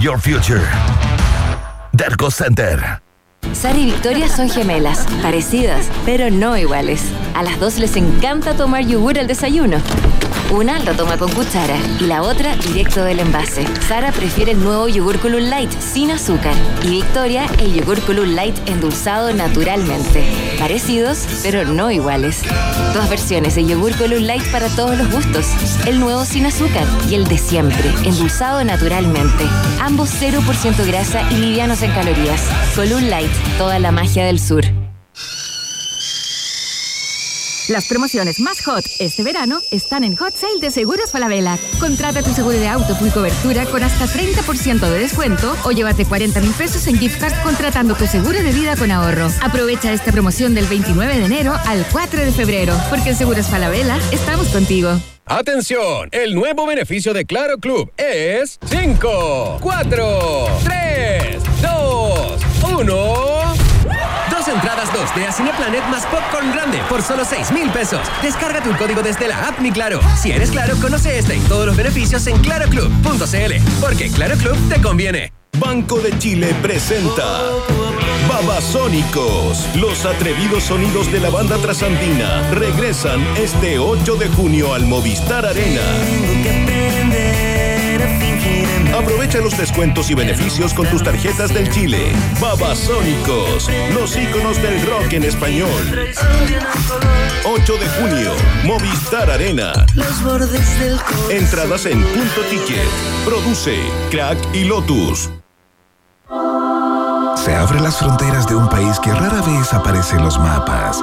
Your future. Derco Center. Sara y Victoria son gemelas, parecidas, pero no iguales. A las dos les encanta tomar yogur al desayuno. Una lo toma con cuchara y la otra directo del envase. Sara prefiere el nuevo yogur Column Light sin azúcar y Victoria el yogur Column Light endulzado naturalmente. Parecidos, pero no iguales. Dos versiones de yogur Column Light para todos los gustos. El nuevo sin azúcar y el de siempre, endulzado naturalmente. Ambos 0% grasa y livianos en calorías. Column Light, toda la magia del sur. Las promociones más hot este verano están en Hot Sale de Seguros Falabella. Contrata tu seguro de auto full cobertura con hasta 30% de descuento o llévate 40 mil pesos en gift card contratando tu seguro de vida con ahorro. Aprovecha esta promoción del 29 de enero al 4 de febrero, porque en Seguros Falabella estamos contigo. Atención, el nuevo beneficio de Claro Club es 5, 4, 3, 2, 1 2D a Cineplanet más Popcorn Grande por solo 6 mil pesos. Descarga tu código desde la app Mi Claro. Si eres Claro, conoce este y todos los beneficios en claroclub.cl. Porque Claro Club te conviene. Banco de Chile presenta Babasónicos. Los atrevidos sonidos de la banda trasandina regresan este 8 de junio al Movistar Arena. Aprovecha los descuentos y beneficios con tus tarjetas del Chile. Babasónicos, los íconos del rock en español. 8 de junio, Movistar Arena. Entradas en punto ticket. Produce Crack y Lotus. Se abren las fronteras de un país que rara vez aparece en los mapas.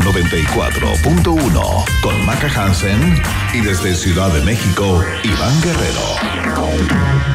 94.1 con Maca Hansen y desde Ciudad de México, Iván Guerrero.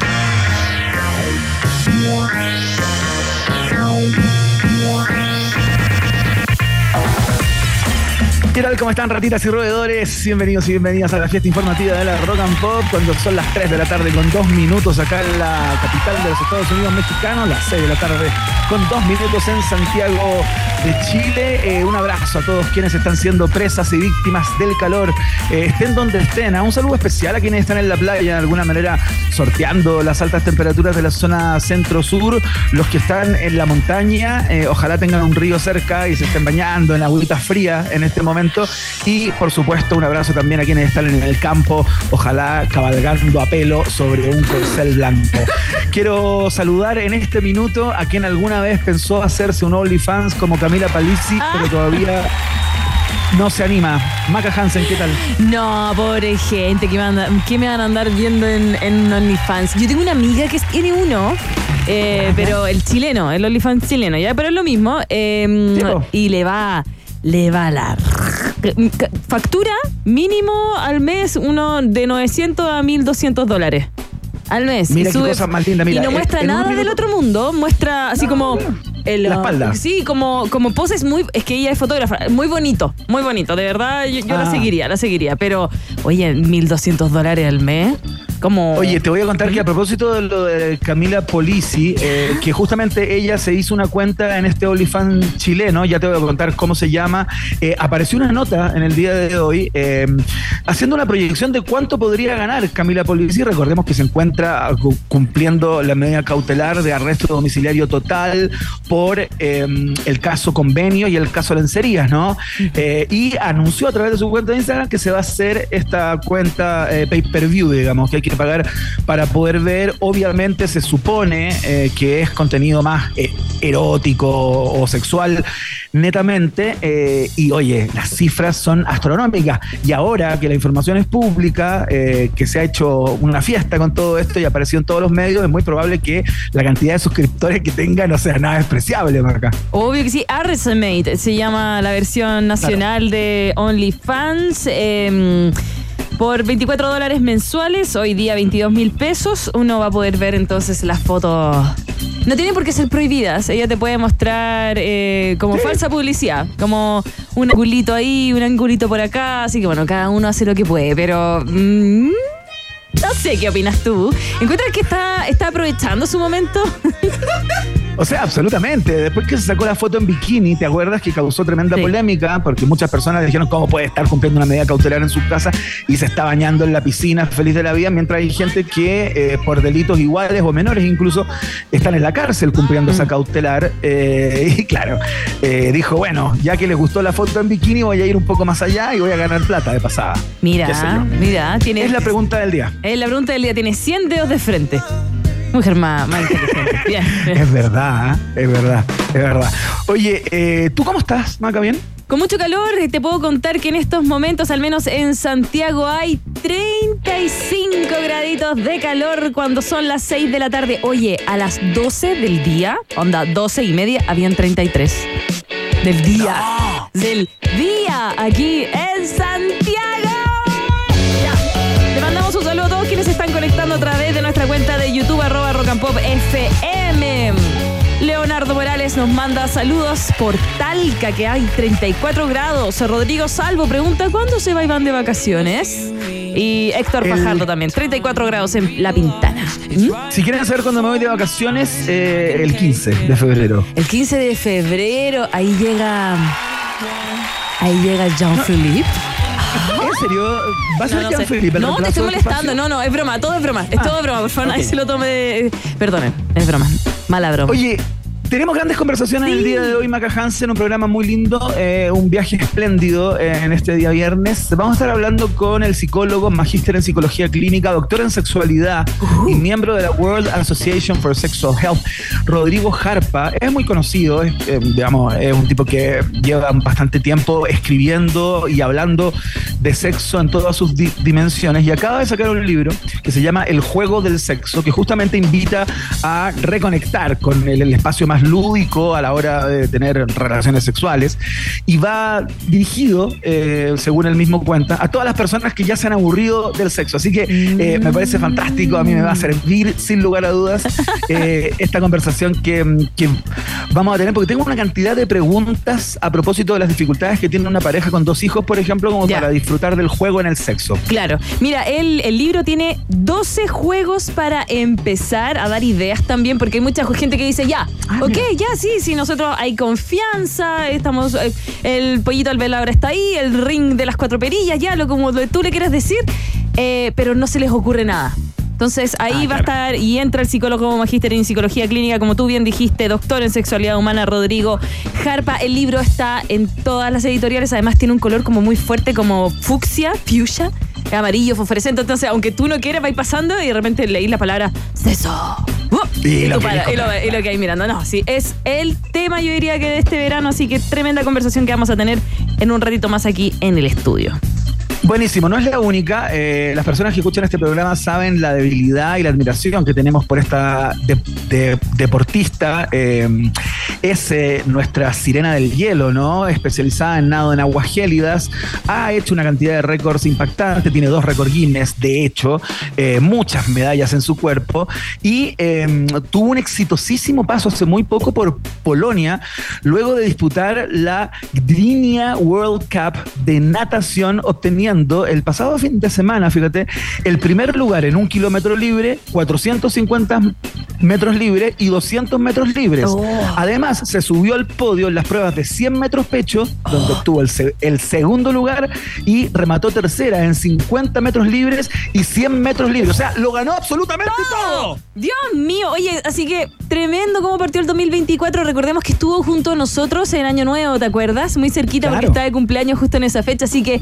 ¿Qué tal? ¿Cómo están ratitas y roedores? Bienvenidos y bienvenidas a la fiesta informativa de la Rock and Pop cuando son las 3 de la tarde con 2 minutos acá en la capital de los Estados Unidos mexicanos, las 6 de la tarde con 2 minutos en Santiago de Chile. Eh, un abrazo a todos quienes están siendo presas y víctimas del calor, eh, estén donde estén. un saludo especial a quienes están en la playa, de alguna manera sorteando las altas temperaturas de la zona centro-sur. Los que están en la montaña, eh, ojalá tengan un río cerca y se estén bañando en agüita fría en este momento. Y por supuesto, un abrazo también a quienes están en el campo, ojalá cabalgando a pelo sobre un corcel blanco. Quiero saludar en este minuto a quien alguna vez pensó hacerse un OnlyFans como Camila Palisi, pero todavía no se anima. Maca Hansen, ¿qué tal? No, pobre gente, que me, van a andar viendo en, en OnlyFans? Yo tengo una amiga que tiene uno, eh, pero el chileno, el OnlyFans chileno, ¿ya? Pero es lo mismo. Em, y le va, le va a la... Factura mínimo al mes uno de 900 a 1200 dólares al mes. Mira qué cosa más linda, mira. Y no muestra nada del otro mundo, muestra así como... El, la espalda. Sí, como, como poses muy. Es que ella es fotógrafa. Muy bonito, muy bonito. De verdad, yo, la ah. seguiría, la seguiría. Pero, oye, 1.200 dólares al mes. Oye, te voy a contar que a propósito de lo de Camila Polisi, eh, que justamente ella se hizo una cuenta en este OnlyFans chileno, ya te voy a contar cómo se llama, eh, apareció una nota en el día de hoy eh, haciendo una proyección de cuánto podría ganar Camila Polisi. Recordemos que se encuentra cumpliendo la medida cautelar de arresto domiciliario total por el caso convenio y el caso lencerías, ¿no? y anunció a través de su cuenta de Instagram que se va a hacer esta cuenta pay-per-view, digamos, que hay que pagar para poder ver. Obviamente se supone eh, que es contenido más eh, erótico o sexual netamente. Eh, y oye, las cifras son astronómicas. Y ahora que la información es pública, que se ha hecho una fiesta con todo esto y apareció en todos los medios, es muy probable que la cantidad de suscriptores que tenga no sea nada despreciable, Marca. Obvio que sí. Arresmate se llama la versión nacional de OnlyFans. Por 24 dólares mensuales, hoy día 22 mil pesos, uno va a poder ver entonces las fotos No tienen por qué ser prohibidas. Ella te puede mostrar eh, como falsa publicidad, como un angulito ahí, un angulito por acá. Así que bueno, cada uno hace lo que puede, pero. Mm, no sé qué opinas tú. ¿Encuentras que está, está aprovechando su momento? O sea, absolutamente. Después que se sacó la foto en bikini, ¿te acuerdas que causó tremenda polémica? Porque muchas personas dijeron cómo puede estar cumpliendo una medida cautelar en su casa y se está bañando en la piscina feliz de la vida, mientras hay gente que eh, por delitos iguales o menores incluso están en la cárcel cumpliendo esa mm. cautelar. Eh, y claro, eh, dijo, bueno, ya que les gustó la foto en bikini, voy a ir un poco más allá y voy a ganar plata de pasada. Mira, mira, tiene... Es la pregunta del día. Es la pregunta del día, tiene 100 dedos de frente. Mujer más, inteligente. Bien. Es verdad, es verdad, es verdad. Oye, eh, ¿tú cómo estás, Maca? ¿Bien? Con mucho calor, te puedo contar que en estos momentos, al menos en Santiago, hay 35 graditos de calor cuando son las 6 de la tarde. Oye, a las 12 del día, onda, 12 y media, habían 33. Del día. Del día, aquí en Santiago. Le mandamos un saludo a todos quienes están conectando a través de nuestra cuenta YouTube, arroba rock and pop FM. Leonardo Morales nos manda saludos por Talca, que hay 34 grados. Rodrigo Salvo pregunta, ¿cuándo se va Iván de vacaciones? Y Héctor Fajardo también, 34 grados en La Pintana. ¿Mm? Si quieren saber cuándo me voy de vacaciones, eh, el 15 de febrero. El 15 de febrero, ahí llega... Ahí llega Jean-Philippe. ¿En serio? ¿Vas a ser Felipe? No, te estoy molestando. No, no, es broma. Todo es broma. Es todo ah, broma. Por favor, nadie se lo tome. Perdonen, es broma. Mala broma. Oye, tenemos grandes conversaciones el día de hoy, Maca Hansen, un programa muy lindo, eh, un viaje espléndido eh, en este día viernes. Vamos a estar hablando con el psicólogo, magíster en psicología clínica, doctor en sexualidad y miembro de la World Association for Sexual Health, Rodrigo Jarpa. Es muy conocido, es, eh, digamos, es un tipo que lleva bastante tiempo escribiendo y hablando de sexo en todas sus dimensiones y acaba de sacar un libro que se llama El juego del sexo, que justamente invita a reconectar con el espacio más lúdico a la hora de tener relaciones sexuales y va dirigido, eh, según él mismo cuenta, a todas las personas que ya se han aburrido del sexo. Así que eh, me parece fantástico, a mí me va a servir sin lugar a dudas eh, esta conversación que, vamos a tener, porque tengo una cantidad de preguntas a propósito de las dificultades que tiene una pareja con dos hijos, por ejemplo, como para disfrutar del juego en el sexo. Claro, mira, el, el libro tiene 12 juegos para empezar a dar ideas también, porque hay mucha gente que dice, ya, ah, ok, ya, sí, sí, nosotros hay confianza, estamos, eh, el pollito al velador está ahí, el ring de las cuatro perillas, ya, lo como tú le quieras decir, eh, pero no se les ocurre nada. Entonces ahí ah, va a estar y entra el psicólogo como magíster en psicología clínica, como tú bien dijiste, doctor en sexualidad humana, Rodrigo Jarpa. El libro está en todas las editoriales, además tiene un color como muy fuerte, como fucsia, fuchsia, amarillo, fosforescente. Entonces, aunque tú no quieras, vais pasando y de repente leí la palabra seso. y, lo, que hay mirando. No, sí, es el tema, yo diría que de este verano, así que tremenda conversación que vamos a tener en un ratito más aquí en el estudio. Buenísimo, no es la única. Eh, las personas que escuchan este programa saben la debilidad y la admiración que tenemos por esta deportista. Eh, es eh, nuestra sirena del hielo, ¿no? Especializada en nado en aguas gélidas. Ha hecho una cantidad de récords impactantes, tiene dos récords Guinness, de hecho, muchas medallas en su cuerpo. Y em, tuvo un exitosísimo paso hace muy poco por Polonia, luego de disputar la Gdynia World Cup de natación, el pasado fin de semana, fíjate, el primer lugar en un kilómetro libre, 450 metros libres y 200 metros libres. Oh. Además, se subió al podio en las pruebas de 100 metros pecho, donde obtuvo el, el, segundo lugar y remató tercera en 50 metros libres y 100 metros libres. O sea, lo ganó absolutamente todo. Dios mío, oye, así que tremendo cómo partió el 2024. Recordemos que estuvo junto a nosotros en Año Nuevo, ¿te acuerdas? Muy cerquita porque estaba de cumpleaños justo en esa fecha, así que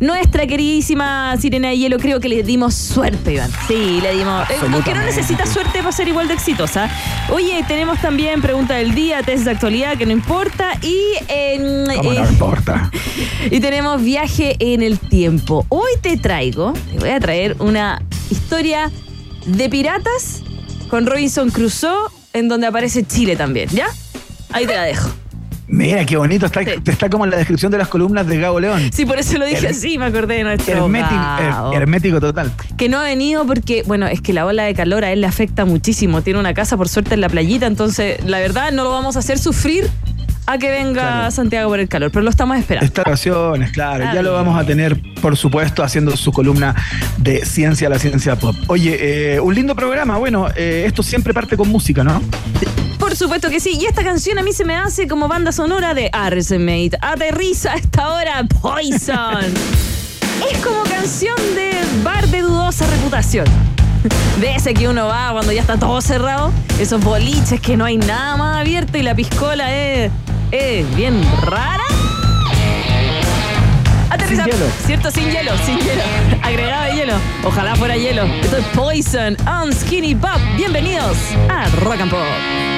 no es nuestra queridísima Sirena de Hielo, creo que le dimos suerte, Iván. Sí, le dimos. Aunque no necesita suerte para ser igual de exitosa. Oye, tenemos también pregunta del día, test de actualidad, que no importa. Y no eh, importa? Y tenemos viaje en el tiempo. Hoy te traigo, te voy a traer una historia de piratas con Robinson Crusoe, en donde aparece Chile también, ¿ya? Ahí te la dejo. Mira, qué bonito. Está, está como en la descripción de las columnas de Gabo León. Sí, por eso lo dije así, me acordé de nuestro hermético, hermético total. Que no ha venido porque, bueno, es que la ola de calor a él le afecta muchísimo. Tiene una casa, por suerte, en la playita, entonces, la verdad, no lo vamos a hacer sufrir a que venga Santiago por el calor, pero lo estamos esperando. Estaciones, claro, ya lo vamos a tener, por supuesto, haciendo su columna de ciencia, la ciencia pop. Oye, eh, un lindo programa, bueno, eh, esto siempre parte con música, ¿no? Por supuesto que sí, y esta canción a mí se me hace como banda sonora de Arsemate. Aterriza a esta hora Poison. es como canción de bar de dudosa reputación. De ese que uno va cuando ya está todo cerrado, esos boliches que no hay nada más abierto y la piscola es es bien rara. Aterriza. Sin hielo. ¿Cierto? Sin hielo, sin hielo. Agregado de hielo. Ojalá fuera hielo. Esto es Poison on Skinny Pop. Bienvenidos a Rock and Pop.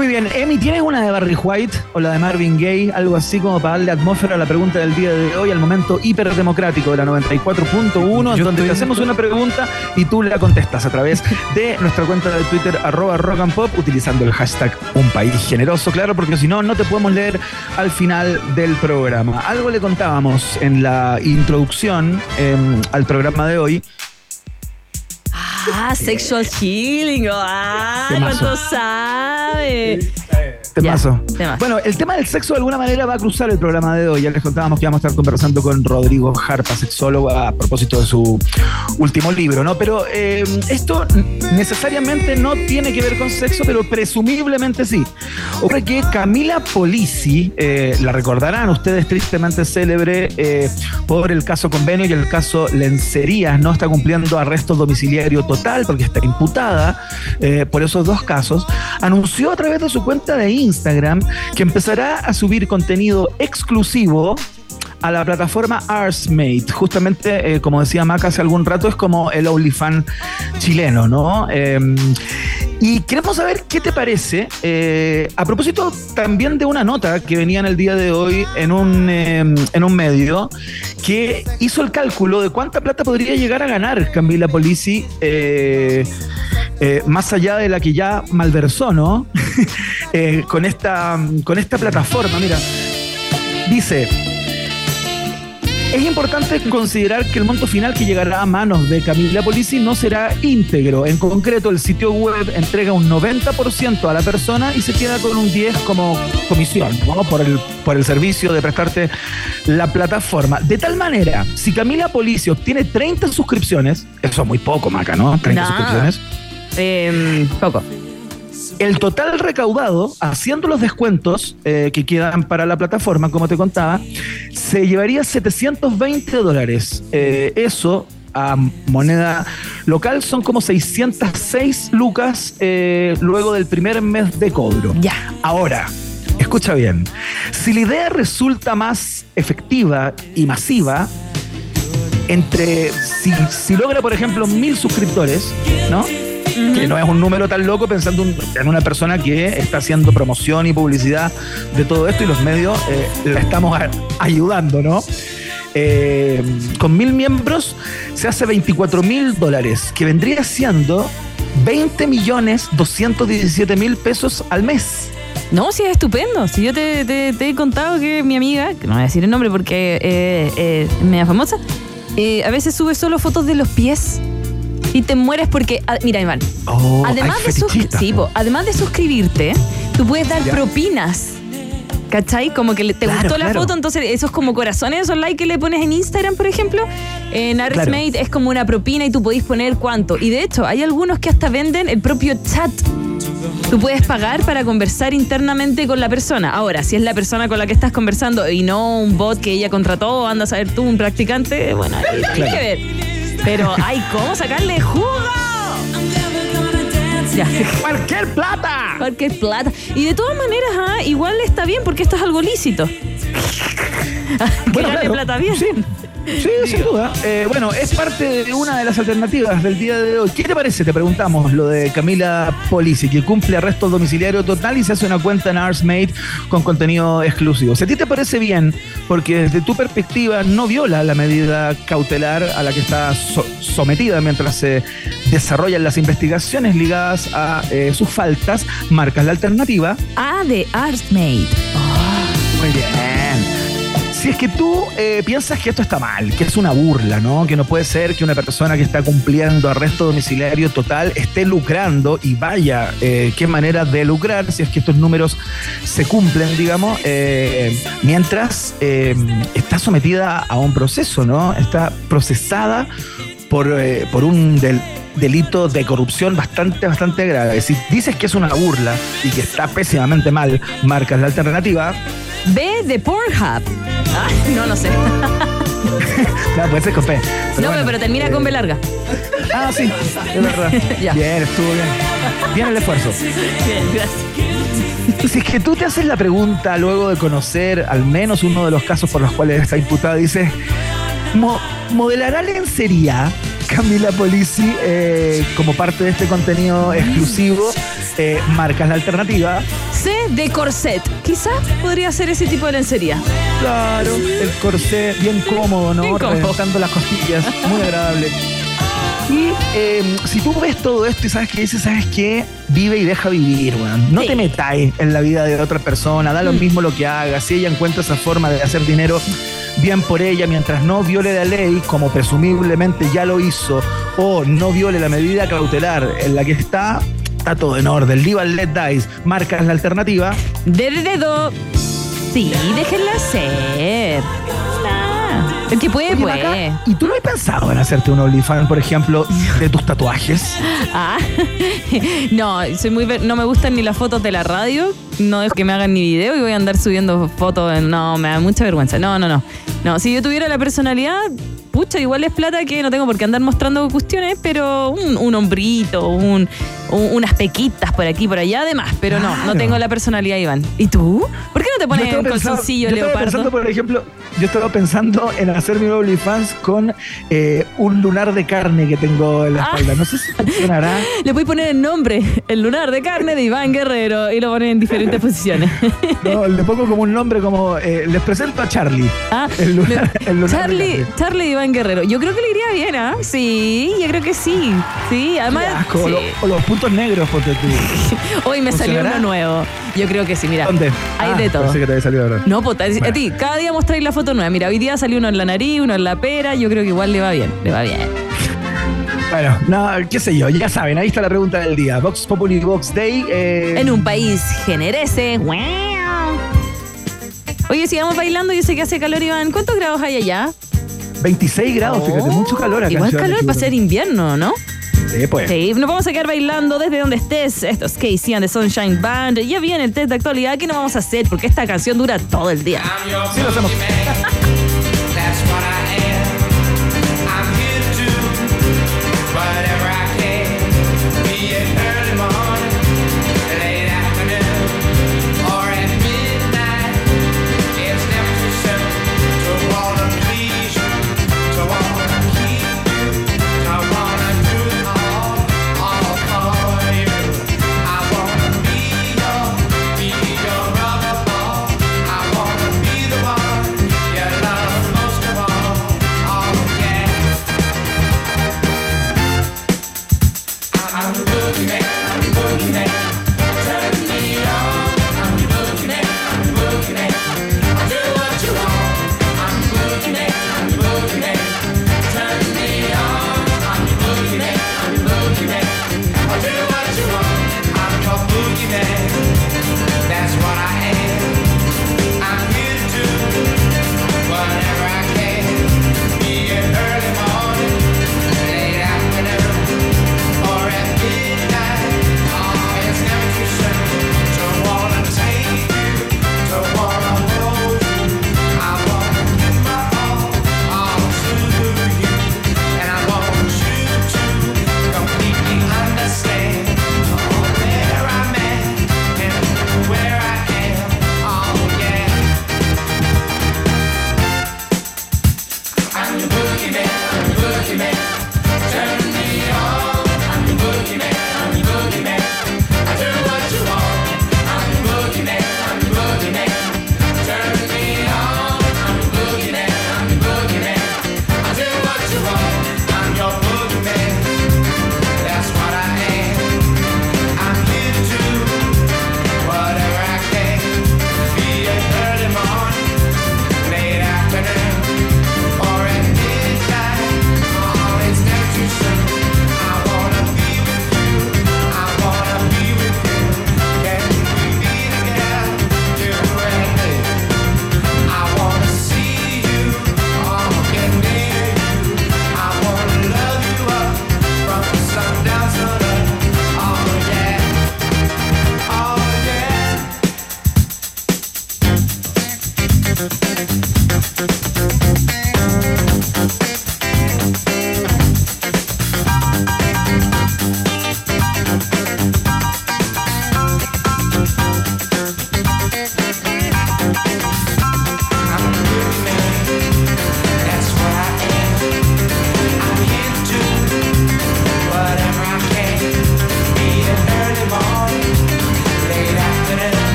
Muy bien, Emi, ¿tienes una de Barry White o la de Marvin Gaye? Algo así como para darle atmósfera a la pregunta del día de hoy, al momento hiperdemocrático de la 94.1, en donde te hacemos una pregunta y tú la contestas a través de nuestra cuenta de Twitter, arroba rock pop, utilizando el hashtag Un País Generoso, claro, porque si no, no te podemos leer al final del programa. Algo le contábamos en la introducción em, al programa de hoy Ah, sexual healing. Ah, ¿cuánto sabe? Temazo. Bueno, el tema del sexo de alguna manera va a cruzar el programa de hoy. Ya les contábamos que vamos a estar conversando con Rodrigo Harpa, sexólogo, a propósito de su último libro, ¿no? Pero eh, esto necesariamente no tiene que ver con sexo, pero presumiblemente sí. Ocurre que Camila Polisi, eh, la recordarán ustedes, tristemente célebre eh, por el caso convenio y el caso Lencerías, ¿no? Está cumpliendo arresto domiciliario total porque está imputada por esos dos casos. Anunció a través de su cuenta de Instagram que empezará a subir contenido exclusivo a la plataforma Arsmate. Justamente, eh, como decía Mac hace algún rato, es como el OnlyFans chileno, ¿no? Em, y queremos saber qué te parece, eh, a propósito también de una nota que venía en el día de hoy en un, em, en un medio, que hizo el cálculo de cuánta plata podría llegar a ganar Camila Polisi, eh, más allá de la que ya malversó, ¿no? con, esta, con esta plataforma. Mira, dice... Es importante considerar que el monto final que llegará a manos de Camila Polisi no será íntegro. En concreto, el sitio web entrega un 90% a la persona y se queda con un 10% como comisión por, el, por el servicio de prestarte la plataforma. De tal manera, si Camila Polisi obtiene 30 suscripciones, eso es muy poco, Maca, ¿no? 30 suscripciones. Eh, poco. El total recaudado, haciendo los descuentos eh, que quedan para la plataforma, como te contaba, se llevaría 720 dólares. Eh, eso a moneda local son como 606 lucas eh, luego del primer mes de cobro. Ya. Ahora, escucha bien, si la idea resulta más efectiva y masiva, entre si, si logra, por ejemplo, mil suscriptores, ¿no? Que no es un número tan loco pensando en una persona que está haciendo promoción y publicidad de todo esto y los medios eh, le estamos ayudando, ¿no? Eh, con mil miembros se hace 24 mil dólares, que vendría siendo 20 millones 217 mil pesos al mes. No, sí, es estupendo. Si yo te, he contado que mi amiga, que no voy a decir el nombre porque eh, es media famosa, a veces sube solo fotos de los pies y te mueres porque, mira Iván, oh, además, de además de suscribirte, tú puedes dar propinas. ¿Cachai? Como que te gustó la foto, entonces esos como corazones, esos likes que le pones en Instagram, por ejemplo, en Artsmate es como una propina y tú podés poner cuánto. Y de hecho, hay algunos que hasta venden el propio chat. Tú puedes pagar para conversar internamente con la persona. Ahora, si es la persona con la que estás conversando y no un bot que ella contrató, anda a saber tú, un practicante, bueno, hay que ver. Pero hay cómo sacarle jugo. Cualquier plata. Cualquier plata. Y de todas maneras, ah, igual está bien porque esto es algo lícito. Bueno, plata bien. Sí. Sí, sin duda. Eh, bueno, es parte de una de las alternativas del día de hoy. ¿Qué te parece? Te preguntamos lo de Camila Polisi, que cumple arresto domiciliario total y se hace una cuenta en Arsmate con contenido exclusivo. Si a ti te parece bien, porque desde tu perspectiva no viola la medida cautelar a la que está sometida mientras se desarrollan las investigaciones ligadas a eh, sus faltas, marcas la alternativa. A de Arsmate. muy bien si es que tú eh, piensas que esto está mal, que es una burla, ¿no? Que no puede ser que una persona que está cumpliendo arresto domiciliario total esté lucrando y vaya, eh, qué manera de lucrar si es que estos números se cumplen, digamos, eh, mientras está sometida a un proceso, ¿no? Está procesada por, por un delito de corrupción bastante, bastante grave. Si dices que es una burla y que está pésimamente mal, marcas la alternativa. B de Pornhub. No, no sé. no, puede ser con P. no, pero termina con B larga. Ah, sí, es verdad. Bien, estuvo bien. Bien el esfuerzo. Bien, gracias. Si es que tú te haces la pregunta luego de conocer al menos uno de los casos por los cuales está imputada, dices, ¿modelará lencería Camila Polisi eh, como parte de este contenido exclusivo? Eh, marcas la alternativa. C de corset. Quizás podría ser ese tipo de lencería. Claro, el corset bien cómodo, ¿no? Reventando las costillas. Muy agradable. Y em, si tú ves todo esto y sabes que dices, ¿sabes qué? Vive y deja vivir, weón. No te metáis en la vida de otra persona, da lo mm. mismo lo que haga. Si ella encuentra esa forma de hacer dinero, bien por ella, mientras no viole la ley, como presumiblemente ya lo hizo o no viole la medida cautelar en la que está, está todo en orden. Leave Let Dice, marcas la alternativa. De dedo. Sí, déjenla ser. El que puede, puede. ¿Y tú no has pensado en hacerte un OnlyFans, por ejemplo, de tus tatuajes? Ah, no, soy muy, no me gustan ni las fotos de la radio, no es que me hagan ni video y voy a andar subiendo fotos. No, me da mucha vergüenza. No, no, no. No, si yo tuviera la personalidad, pucha, igual es plata que no tengo por qué andar mostrando cuestiones, pero un, hombrito, un, unas pequitas por aquí, por allá, además. Pero no, no tengo la personalidad, Iván. ¿Y tú? ¿Por qué no te pones un calzoncillo yo leopardo? Pensando, por ejemplo, yo estaba pensando en hacer mi OnlyFans con eh, un lunar de carne que tengo en la ah. espalda. No sé si funcionará. Le voy a poner el nombre, el lunar de carne de Iván Guerrero, y lo ponen en diferentes posiciones. No, le pongo como un nombre como, eh, les presento a Charlie. Ah, el lunar, Charlie, Charlie Iván Guerrero. Yo creo que le iría bien, ¿ah? Sí, yo creo que sí. Sí, además. O, los puntos negros, porque tú. Hoy me salió uno nuevo. Yo creo que sí, mira. ¿Dónde? Hay de ah, todo. que te había salido ahora. No, pues a ti, cada día mostráis la foto nueva. Mira, hoy día salió uno en la nariz, uno en la pera. Yo creo que igual le va bien. Le va bien. Bueno, no, qué sé yo, ya saben, ahí está la pregunta del día. Vox Populi Vox Day. Eh, en un país generese. Oye, sigamos bailando, yo sé que hace calor, Iván. ¿Cuántos grados hay allá? 26 grados, fíjate, mucho calor acá. Igual calor para ser invierno, ¿no? Sí, pues. Sí, nos vamos a quedar bailando desde donde estés. Esto es Casey and the Sunshine Band. Ya viene el test de actualidad. ¿Qué nos vamos a hacer? Porque esta canción dura todo el día. Sí, lo hacemos.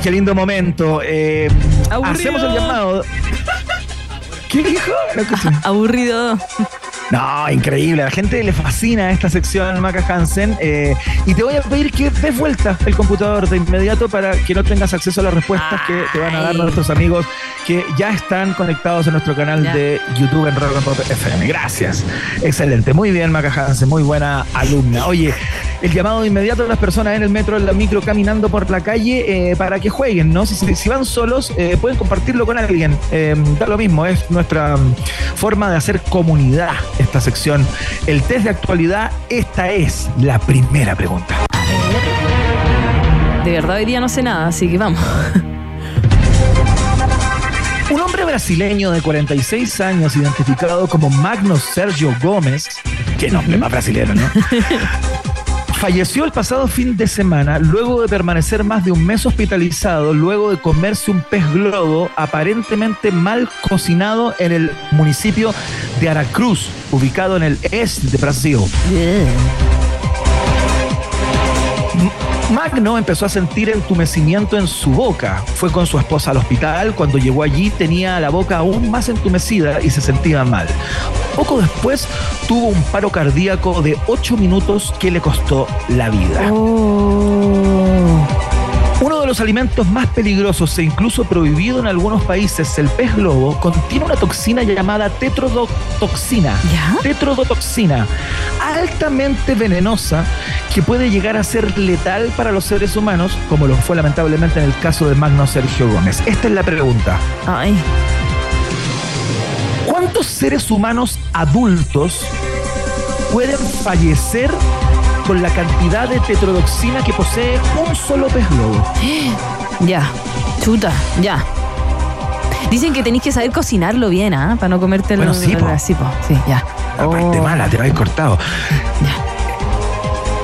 Ay, qué lindo momento. Eh, hacemos el llamado. ¿Qué dijo? Aburrido. No, increíble. A la gente le fascina esta sección, Maca Hansen. Eh, y te voy a pedir que des vuelta el computador de inmediato para que no tengas acceso a las respuestas que te van a dar nuestros amigos que ya están conectados en nuestro canal de YouTube en Rock and Pop FM. Gracias. Excelente. Muy bien, Maca Hansen. Muy buena alumna. Oye, el llamado de inmediato a las personas en el metro, en la micro, caminando por la calle, eh, para que jueguen, ¿no? Si, van solos, eh, pueden compartirlo con alguien. da lo mismo, es nuestra mm, forma de hacer comunidad esta sección. El test de actualidad, esta es la primera pregunta. De verdad hoy día no sé nada, así que vamos. Un hombre brasileño de 46 años, identificado como Magno Sergio Gómez, qué nombre más brasileño, ¿no? Falleció el pasado fin de semana luego de permanecer más de un mes hospitalizado, luego de comerse un pez globo aparentemente mal cocinado en el municipio de Aracruz, ubicado en el este de Brasil. Magno empezó a sentir entumecimiento en su boca. Fue con su esposa al hospital. Cuando llegó allí tenía la boca aún más entumecida y se sentía mal. Poco después tuvo un paro cardíaco de 8 minutos que le costó la vida. Oh. Uno de los alimentos más peligrosos e incluso prohibido en algunos países, el pez globo, contiene una toxina llamada tetrodotoxina. ¿Ya? Tetrodotoxina, altamente venenosa que puede llegar a ser letal para los seres humanos, como lo fue lamentablemente en el caso de Magno Sergio Gómez. Esta es la pregunta. Ay. ¿Cuántos seres humanos adultos pueden fallecer con la cantidad de tetrodoxina que posee un solo pez globo. Ya, chuta, ya. Dicen que tenéis que saber cocinarlo bien, ¿ah? Para no comerte bueno, sí, sí, ya. Aparte oh. mala, te ir cortado.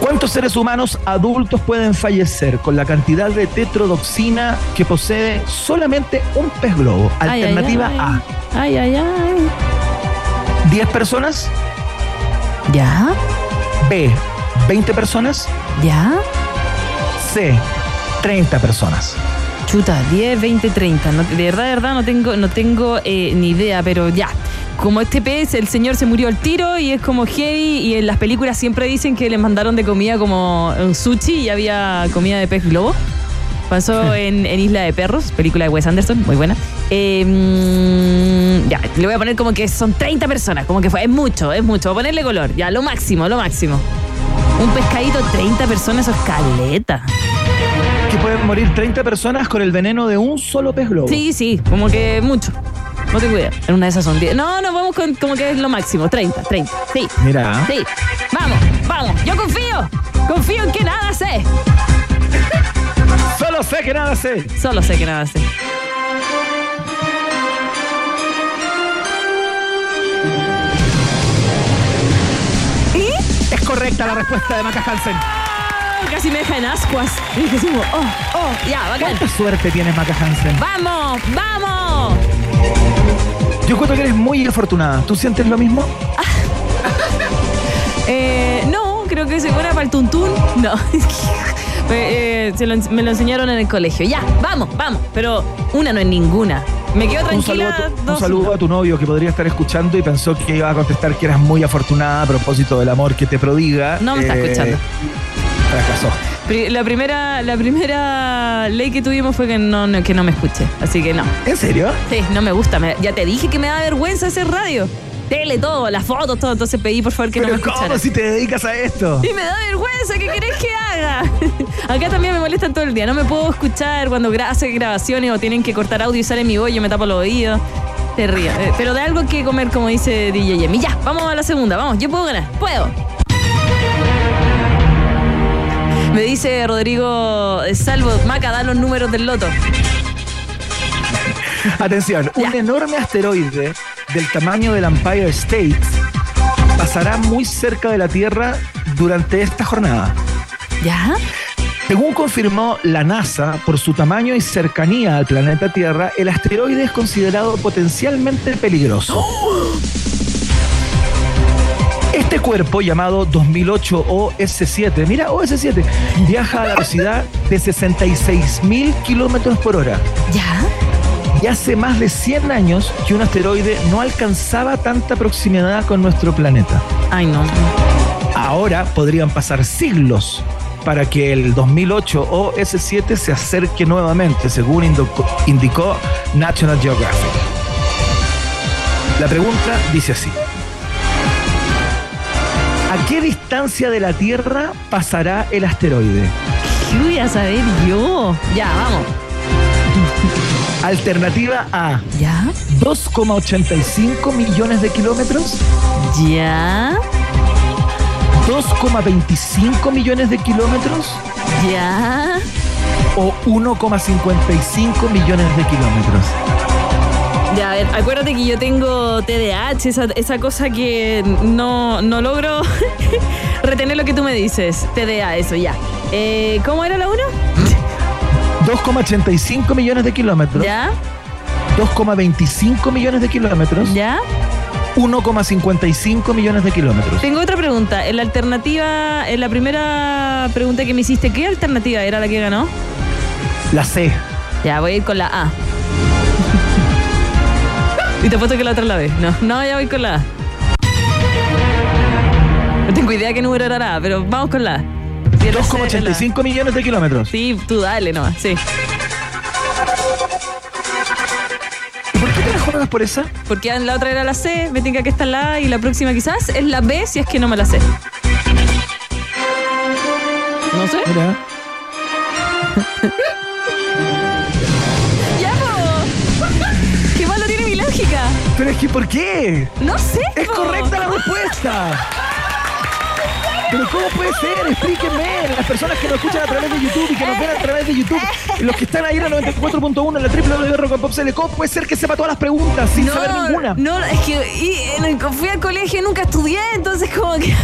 ¿Cuántos seres humanos adultos pueden fallecer con la cantidad de tetrodoxina que posee solamente un pez globo? Alternativa A. Ay, ay, ay. ¿10 personas? ¿Ya? B. 20 personas. ¿Ya? C, 30 personas. Chuta, 10, 20, 30. de verdad, de verdad, no tengo, no tengo eh, ni idea, pero ya. Como este pez, el señor se murió al tiro y es como heavy. Y en las películas siempre dicen que le mandaron de comida como un sushi y había comida de pez globo. Pasó en, Isla de Perros, película de Wes Anderson, muy buena. Em, ya, le voy a poner como que son 30 personas, como que fue, es mucho, es mucho. Voy a ponerle color, ya, lo máximo, lo máximo. Un pescadito, 30 personas, eso es caleta. Que pueden morir 30 personas con el veneno de un solo pez globo. Sí, sí, como que mucho. No tengo idea. En una de esas son 10. No, no, vamos con como que es lo máximo. 30, 30. Sí. Mira. Sí. Vamos, vamos. Yo confío. Confío en que nada sé. Solo sé que nada sé. Solo sé que nada sé. Es correcta la respuesta de Maca Hansen. Casi me deja en ascuas. Y dije oh, oh, ya, bacán. ¿Cuánta suerte tienes, Maca Hansen? ¡Vamos! ¡Vamos! Yo creo que eres muy afortunada. ¿Tú sientes lo mismo? eh, no, creo que buena para el tuntún. No. Eh, me lo enseñaron en el colegio. Ya, vamos, vamos. Pero una no es ninguna. Me quedo tranquila. Un saludo, a tu, novio que podría estar escuchando y pensó que iba a contestar que eras muy afortunada a propósito del amor que te prodiga. No me está eh, escuchando. Fracasó. La primera, la primera ley que tuvimos fue que no, que no me escuche. Así que no. ¿En serio? Sí, no me gusta. ya te dije que me da vergüenza hacer radio tele, todo, las fotos, todo. Entonces pedí por favor que no me escuchara. ¿Cómo si te dedicas a esto? Y me da vergüenza, ¿qué querés que haga? Acá también me molestan todo el día. No me puedo escuchar cuando hace grabaciones o tienen que cortar audio y sale mi voz, yo me tapo los oídos. Te río. Eh, pero de algo que comer, como dice DJ Yemi. Ya, vamos a la segunda, vamos, yo puedo ganar, puedo. Me dice Rodrigo Salvo, Maca, da los números del loto. Atención, un enorme asteroide del tamaño del Empire State pasará muy cerca de la Tierra durante esta jornada. ¿Ya? Según confirmó la NASA, por su tamaño y cercanía al planeta Tierra, el asteroide es considerado potencialmente peligroso. Este cuerpo llamado 2008 OS7, mira OS7, viaja a la velocidad de 66 mil kilómetros por hora. ¿Ya? Y hace más de 100 años que un asteroide no alcanzaba tanta proximidad con nuestro planeta. Ay, no. Ahora podrían pasar siglos para que el 2008 OS7 se acerque nuevamente, según indicó National Geographic. La pregunta dice así. ¿A qué distancia de la Tierra pasará el asteroide? ¿Qué voy a saber yo? Ya, vamos. Alternativa A. ¿Ya? 2,85 millones de kilómetros. ¿Ya? 2,25 millones de kilómetros. ¿Ya? O 1,55 millones de kilómetros. Ya, a ver, acuérdate que yo tengo TDAH, esa, esa cosa que no, no logro retener lo que tú me dices. TDA, eso, ya. Eh, ¿Cómo era la 1? 2,85 millones de kilómetros. ¿Ya? 2,25 millones de kilómetros. ¿Ya? 1,55 millones de kilómetros. Tengo otra pregunta. En la alternativa, en la primera pregunta que me hiciste, ¿qué alternativa era la que ganó? La C. Ya, voy a ir con la A. y te apuesto que la otra la B. No, no, ya voy con la A. No tengo idea qué número era la A, pero vamos con la A. 2,85 millones de kilómetros. Sí, tú dale nomás, sí. ¿Por qué te la juegas por esa? Porque la otra era la C, me tenga que estar la A y la próxima quizás es la B si es que no me la sé. No sé. Mira. Pero es que, ¿por qué? No sé. Es po. correcta la respuesta. Pero ¿cómo puede ser? Explíquenme. Las personas que nos escuchan a través de YouTube y que nos ven a través de YouTube, los que están ahí en la 94.1 en la www.rockandpopcl, ¿cómo puede ser que sepa todas las preguntas sin saber ninguna? No, es que y, fui al colegio y nunca estudié, entonces como que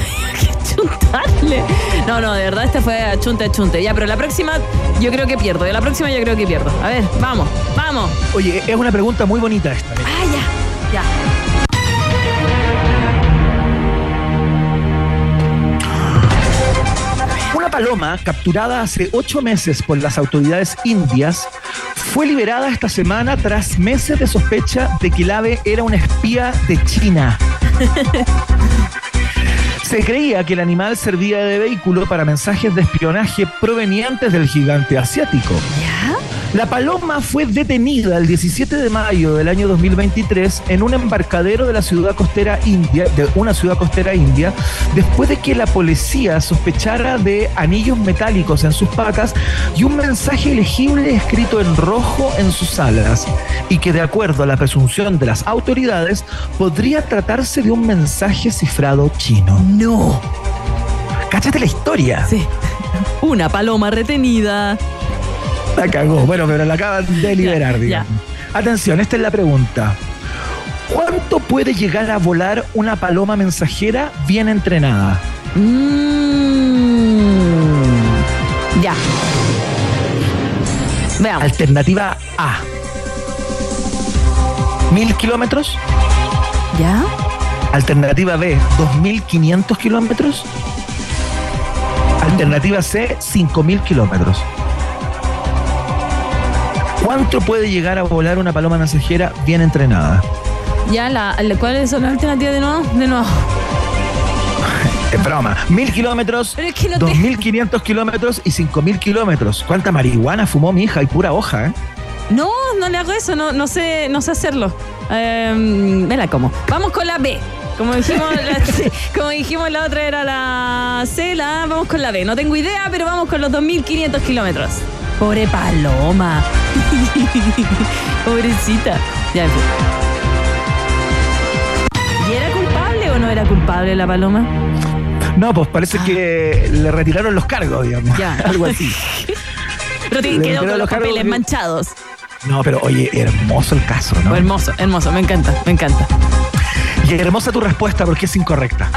que chuntarle. No, no, de verdad, este fue a chunte, a chunte. Ya, pero la próxima yo creo que pierdo. De la próxima yo creo que pierdo. A ver, vamos, vamos. Oye, es una pregunta muy bonita esta. Ah, ya, ya. Una paloma capturada hace ocho meses por las autoridades indias fue liberada esta semana tras meses de sospecha de que el ave era una espía de China. Se creía que el animal servía de vehículo para mensajes de espionaje provenientes del gigante asiático. ¿Ya? La paloma fue detenida el 17 de mayo del año 2023 en un embarcadero de la ciudad costera india, de una ciudad costera india, después de que la policía sospechara de anillos metálicos en sus patas y un mensaje legible escrito en rojo en sus alas, y que de acuerdo a la presunción de las autoridades podría tratarse de un mensaje cifrado chino. No. Cáchate la historia. Sí. Una paloma retenida. La cagó. Bueno, pero la acaban de liberar, Ya, digamos. Atención, esta es la pregunta. ¿Cuánto puede llegar a volar una paloma mensajera bien entrenada? Mm. Ya. Veamos. Alternativa A. ¿Mil kilómetros? ¿Ya? Alternativa B. ¿2.500 kilómetros? Alternativa C. 5.000 kilómetros. ¿Cuánto puede llegar a volar una paloma mensajera bien entrenada? Ya, la, la- ¿cuáles son las alternativas de nuevo? De nuevo. Es broma. Mil kilómetros, Pero es que no te- 2.500 kilómetros y 5.000 kilómetros. ¿Cuánta marihuana fumó mi hija? Y pura hoja, ¿eh? No, no le hago eso, no, no sé, no sé hacerlo. Eh, me la como. Vamos con la B. Como dijimos, la, como dijimos, la otra era la C, la A, vamos con la B. No tengo idea, pero vamos con los 2.500 kilómetros. Pobre paloma. Pobrecita. Ya, en fin. ¿Y era culpable o no era culpable la paloma? No, pues parece que le retiraron los cargos, digamos. Ya. Algo así. Pero te- Le quedó metieron con los los cargos papeles manchados. No, pero oye, hermoso el caso, ¿no? Hermoso, hermoso, me encanta, me encanta. Y hermosa tu respuesta porque es incorrecta.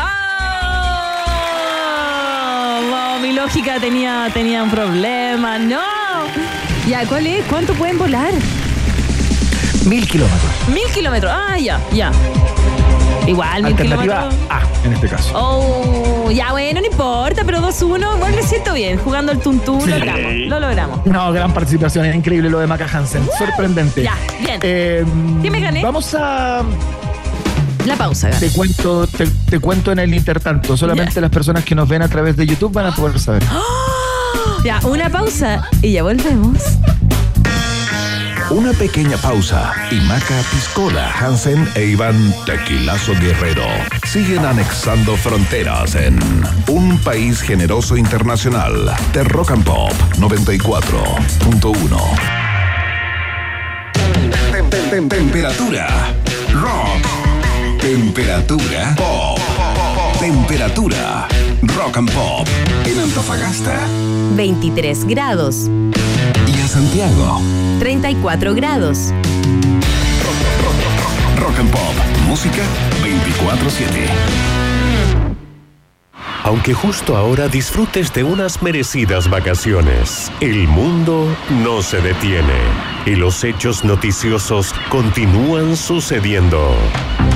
Lógica tenía, tenía un problema. ¡No! Ya, ¿cuál es? ¿Cuánto pueden volar? Mil kilómetros. Mil kilómetros. Ah, ya, ya. Igual, mil Alternativa kilómetros. A, en este caso. Oh, ya bueno, no importa, pero 2-1, bueno, me siento bien. Jugando el tuntún, lo logramos. Lo logramos. No, gran participación, es increíble lo de Maca Hansen, sorprendente. Ya, bien. Eh, ¿Qué me gané? Vamos a. La pausa. Te cuento, te, te cuento en el intertanto. Solamente las personas que nos ven a través de YouTube van a poder saber. Ya, una pausa y ya volvemos. Una pequeña pausa y Maca Piscola, Hansen e Iván Tequilazo Guerrero siguen anexando fronteras en un país generoso internacional de Rock and Pop 94.1. Tem- tem- tem- Temperatura rock. Temperatura pop. Temperatura rock and pop en Antofagasta 23 grados, y en Santiago. 34 grados. Rock and Pop. Música 24-7. Aunque justo ahora disfrutes de unas merecidas vacaciones, el mundo no se detiene y los hechos noticiosos continúan sucediendo.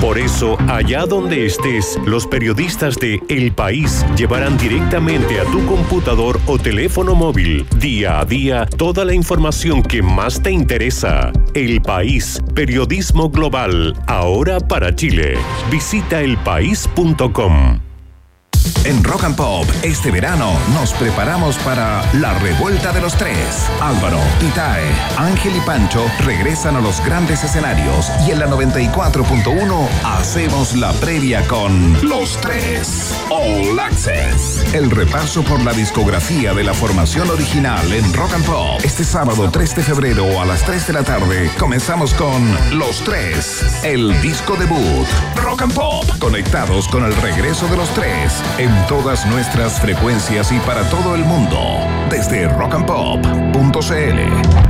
Por eso, allá donde estés, los periodistas de El País llevarán directamente a tu computador o teléfono móvil, día a día, toda la información que más te interesa. El País, periodismo global, ahora para Chile. Visita elpaís.com. En Rock and Pop, este verano nos preparamos para la revuelta de los tres. Álvaro, Itae, Ángel y Pancho regresan a los grandes escenarios y en la 94.1 hacemos la previa con Los Tres All Access. El repaso por la discografía de la formación original en Rock and Pop. Este sábado 3 de febrero a las 3 de la tarde comenzamos con Los Tres, el disco debut. Rock and Pop, conectados con el regreso de los tres en todas nuestras frecuencias y para todo el mundo, desde rockandpop.cl.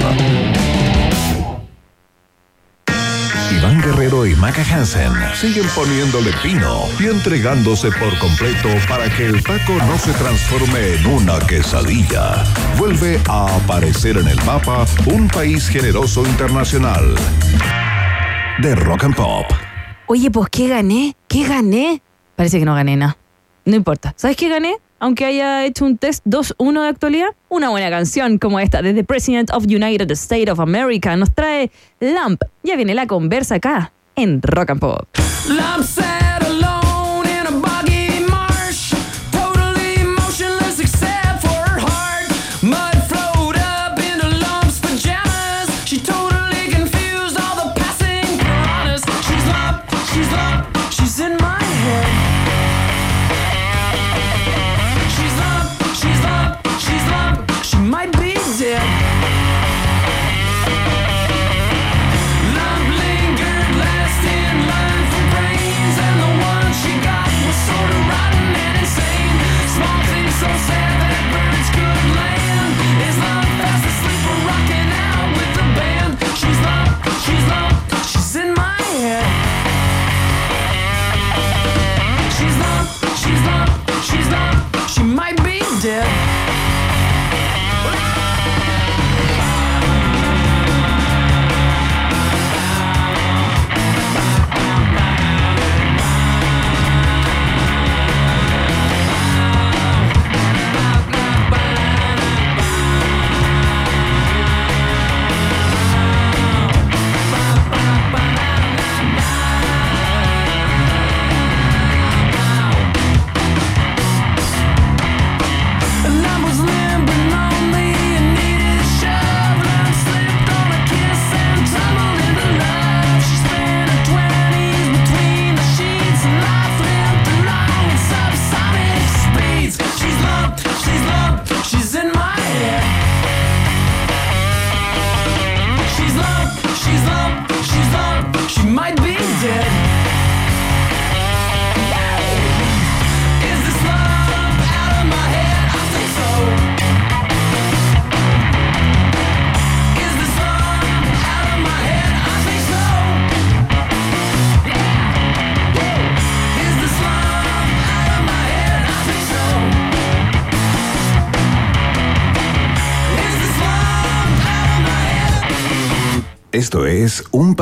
Iván Guerrero y Maca Hansen siguen poniéndole pino y entregándose por completo para que el taco no se transforme en una quesadilla. Vuelve a aparecer en el mapa un país generoso internacional de rock and pop. Oye, pues, ¿qué gané? ¿Qué gané? Parece que no gané nada. No importa. ¿Sabes qué gané? Aunque haya hecho un test 2-1 de actualidad, una buena canción como esta de The President of United States of America nos trae Lamp. Ya viene la conversa acá en Rock and Pop.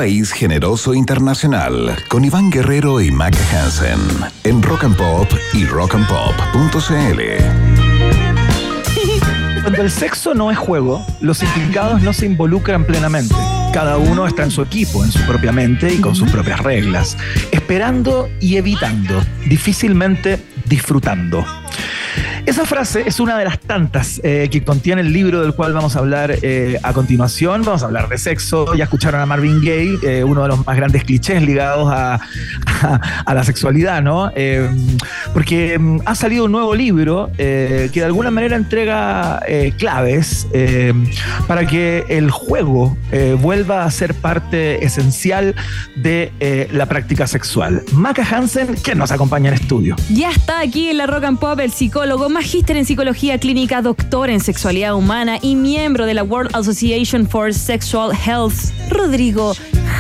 País Generoso Internacional con Iván Guerrero y Maca Hansen en Rock and Pop y rockandpop.cl. Cuando el sexo no es juego, los implicados no se involucran plenamente. Cada uno está en su equipo, en su propia mente y con sus propias reglas, esperando y evitando, difícilmente disfrutando. Esa frase es una de las tantas eh, que contiene el libro del cual vamos a hablar eh, a continuación. Vamos a hablar de sexo. Ya escucharon a Marvin Gaye, eh, uno de los más grandes clichés ligados a, a- la sexualidad, ¿no? Eh, porque mm, ha salido un nuevo libro que de alguna manera entrega claves para que el juego vuelva a ser parte esencial de la práctica sexual. Maca Hansen, que nos acompaña en estudio. Ya está aquí en la Rock and Pop el psicólogo, magíster en psicología clínica, doctor en sexualidad humana y miembro de la World Association for Sexual Health, Rodrigo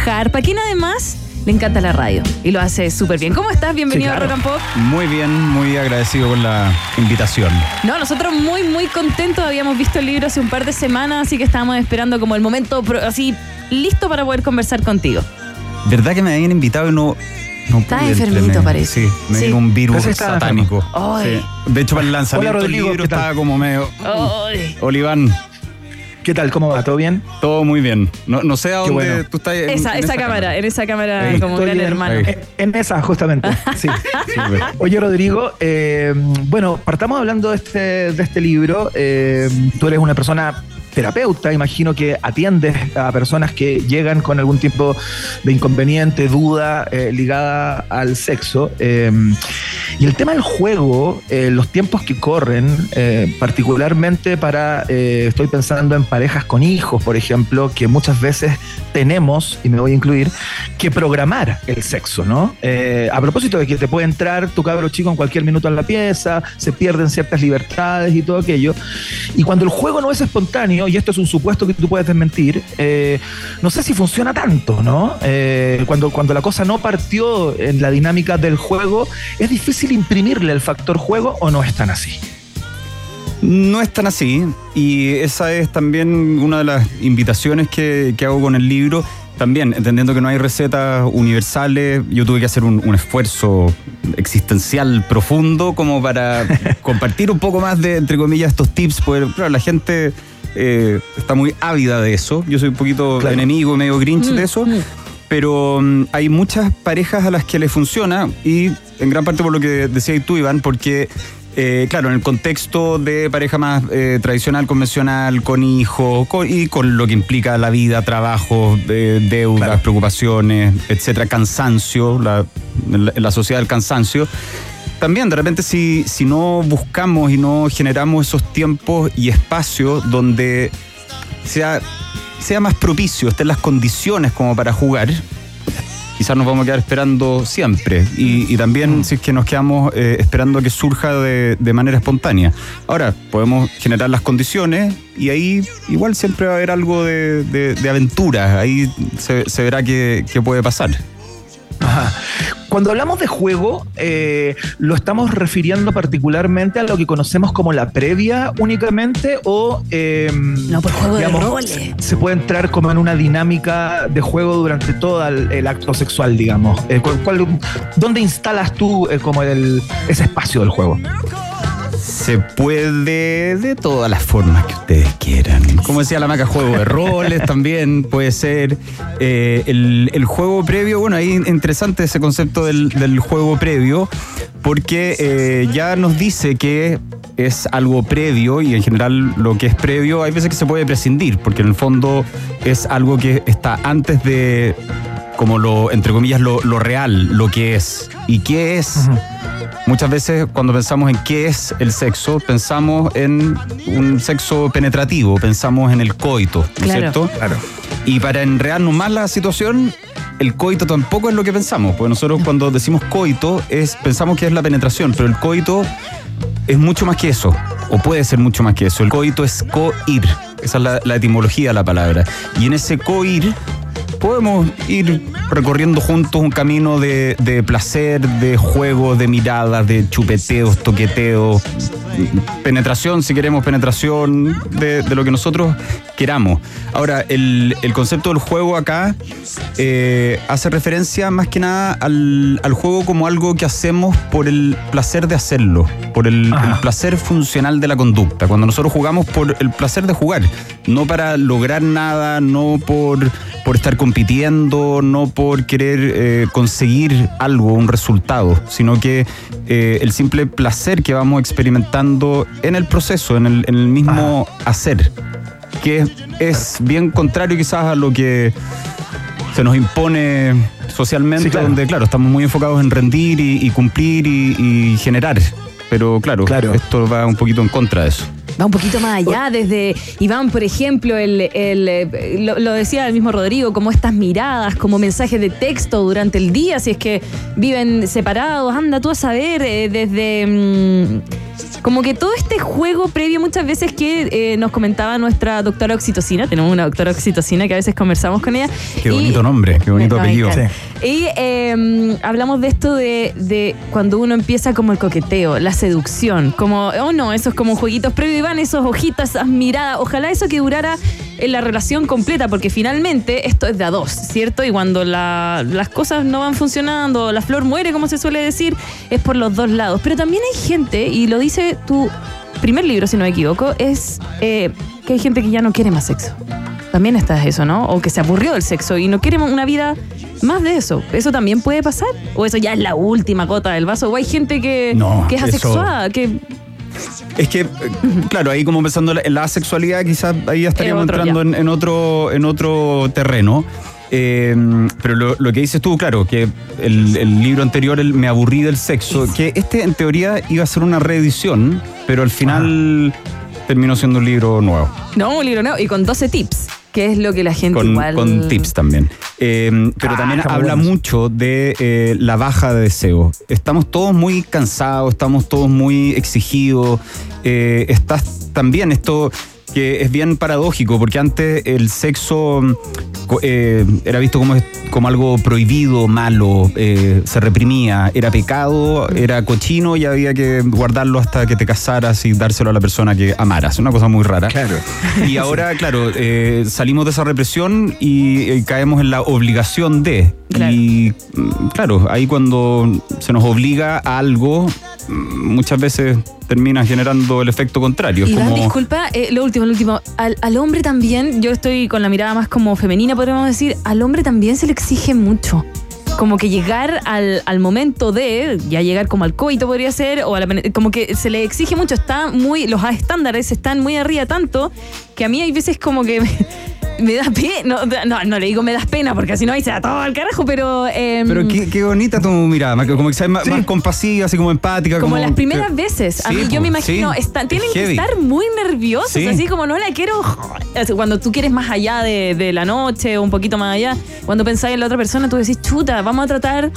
Harpa, quien además le encanta la radio y lo hace súper bien. ¿Cómo estás? Bienvenido claro. a Rock and Pop. Muy bien, muy agradecido por la invitación. No, nosotros muy, muy contentos. Habíamos visto el libro hace un par de semanas, así que estábamos esperando como el momento así listo para poder conversar contigo. ¿Verdad que me habían invitado y no... no Estás enfermito, parece. Sí, me Sí. dio un virus satánico. Sí. De hecho, para el lanzamiento Hola, del Rodrigo, libro ¿qué tal? estaba como medio... Ay. Oliván, ¿Qué tal? ¿Cómo va? ¿Todo bien? todo muy bien. No, no sé a dónde bueno. tú estás. en- Esa, en esa cámara, en esa cámara Ahí. como Estoy gran en- hermano. Ahí. En, en esa, justamente. Sí. Oye, Rodrigo, eh, bueno, partamos hablando de este, de este libro. Eh, tú eres una persona terapeuta, imagino que atiendes a personas que llegan con algún tipo de inconveniente, duda eh, ligada al sexo. Eh, y el tema del juego, eh, los tiempos que corren, eh, particularmente para, estoy pensando en parejas con hijos, por ejemplo, que muchas veces tenemos, y me voy a incluir, que programar el sexo, ¿no? A propósito de que te puede entrar tu cabro chico en cualquier minuto en la pieza, se pierden ciertas libertades y todo aquello. Y cuando el juego no es espontáneo, y esto es un supuesto que tú puedes desmentir, eh, no sé si funciona tanto, ¿no? Eh, cuando, cuando la cosa no partió en la dinámica del juego, ¿es difícil imprimirle el factor juego o no es tan así? No es tan así y esa es también una de las invitaciones que, que hago con el libro. También, entendiendo que no hay recetas universales, yo tuve que hacer un, un esfuerzo existencial profundo como para compartir un poco más de, entre comillas, estos tips, porque claro, la gente eh, está muy ávida de eso. Yo soy un poquito Claro. enemigo, medio grinch de eso. Pero mm, hay muchas parejas a las que les funciona y en gran parte por lo que decías tú, Iván, porque, eh, claro, en el contexto de pareja más eh, tradicional, convencional, con hijos con- y con lo que implica la vida, trabajo, eh, deudas, Claro. preocupaciones, etcétera, cansancio, la, en la- en la sociedad del cansancio. También, de repente, si, si no buscamos y no generamos esos tiempos y espacios donde sea, sea más propicio, estén las condiciones como para jugar, quizás nos vamos a quedar esperando siempre. Y, y también si es que nos quedamos eh, esperando que surja de, de manera espontánea. Ahora, podemos generar las condiciones y ahí igual siempre va a haber algo de, de- de aventura. Ahí se, se verá qué, qué puede pasar. Ajá. Cuando hablamos de juego, eh, ¿lo estamos refiriendo particularmente a lo que conocemos como la previa únicamente o... eh, No, por juego de roles. Se puede entrar como en una dinámica de juego durante todo el, el acto sexual, digamos. Eh, ¿cuál- cuál- ¿Dónde instalas tú eh, como el, ese espacio del juego? Se puede de todas las formas que ustedes quieran. Como decía la maca, juego de roles también puede ser. Eh, el, juego previo, bueno, ahí interesante ese concepto del, juego previo, porque eh, ya nos dice que es algo previo y en general lo que es previo hay veces que se puede prescindir, porque en el fondo es algo que está antes de, como lo, entre comillas, lo real, lo que es. ¿Y qué es? Muchas veces cuando pensamos en qué es el sexo, pensamos en un sexo penetrativo, pensamos en el coito, ¿no es Claro. cierto? Claro. Y para enredarnos más la situación, el coito tampoco es lo que pensamos, porque nosotros cuando decimos coito es, pensamos que es la penetración, pero el coito es mucho más que eso, o puede ser mucho más que eso. El coito es coir, esa es la, la etimología de la palabra. Y en ese coir podemos ir recorriendo juntos un camino de, de placer, de juego, de miradas, de chupeteos, toqueteos, penetración, si queremos penetración, de, de lo que nosotros queramos. Ahora, el, el concepto del juego acá eh, hace referencia más que nada al, al juego como algo que hacemos por el placer de hacerlo, por el, placer funcional de la conducta. Cuando nosotros jugamos por el placer de jugar, no para lograr nada, no por, por estar compitiendo, no por querer eh, conseguir algo, un resultado, sino que eh, el simple placer que vamos experimentando en el proceso, en el, en el mismo hacer, que es bien contrario quizás a lo que se nos impone socialmente, Sí, claro. donde claro, estamos muy enfocados en rendir y, y cumplir y, y generar. Pero claro, Claro. esto va un poquito en contra de eso. Va un poquito más allá, desde Iván, por ejemplo, el, el, eh, lo, lo decía el mismo Rodrigo, como estas miradas, como mensajes de texto durante el día, si es que viven separados, anda tú a saber, eh, desde... mm, como que todo este juego previo muchas veces que eh, nos comentaba nuestra doctora Oxitocina, tenemos una doctora Oxitocina que a veces conversamos con ella. Qué y- bonito nombre, qué bonito apellido. Y eh, hablamos de esto de, de cuando uno empieza como el coqueteo, la seducción, como, oh no, esos como jueguitos previos, Iván, esos ojitas, esas miradas, ojalá eso que durara en la relación completa, porque finalmente esto es de a dos, ¿cierto? Y cuando la- las cosas no van funcionando, la flor muere, como se suele decir, es por los dos lados. Pero también hay gente, y lo dice tu primer libro, si no me equivoco, es eh, que hay gente que ya no quiere más sexo. También está eso, ¿no? O que se aburrió del sexo y no quiere una vida más de eso. ¿Eso también puede pasar? ¿O eso ya es la última gota del vaso? ¿O hay gente que, No, que es eso- asexuada? Que, Es que, eh, claro, ahí como pensando en la asexualidad, quizás ahí estaríamos otro, entrando en otro, en otro terreno. Eh, pero lo, lo que dices tú, claro, que el, el libro anterior, el Me aburrí del sexo, que este en teoría iba a ser una reedición, pero al final terminó siendo un libro nuevo. no, un libro nuevo y con 12 tips, que es lo que la gente Con, igual... con tips también. Eh, pero Ah, también habla bueno. mucho de eh, la baja de deseo. Estamos todos muy cansados, estamos todos muy exigidos. Estás también esto que es bien paradójico, porque antes el sexo mm, eh, era visto como, como algo prohibido, malo, eh, se reprimía, era pecado, era cochino y había que guardarlo hasta que te casaras y dárselo a la persona que amaras. Una cosa muy rara. Claro. Y ahora, claro, eh, salimos de esa represión y, eh, caemos en la obligación de. Claro. Y mm, claro, ahí cuando se nos obliga a algo, mm, muchas veces termina generando el efecto contrario. Iván, como, disculpa, eh, lo último, lo último. Al, al hombre también, yo estoy con la mirada más como femenina, podríamos decir, al hombre también se le exige mucho. Como que llegar al, al momento de, ya llegar como al coito podría ser, o a la como que se le exige mucho, está muy, los estándares están muy arriba tanto, que a mí hay veces como que me, me da pena, no, no, no le digo me das pena, porque así no ahí se da todo al carajo, pero... em, Pero qué, qué bonita tu mirada, como que sea más, más compasiva, así como empática. Como Como, las primeras que- veces. A Sí, mí yo me imagino, sí, tienen que estar muy nerviosos, Sí. así como no la quiero. Cuando tú quieres más allá de, de la noche o un poquito más allá, cuando pensáis en la otra persona, tú decís, chuta, vamos a tratar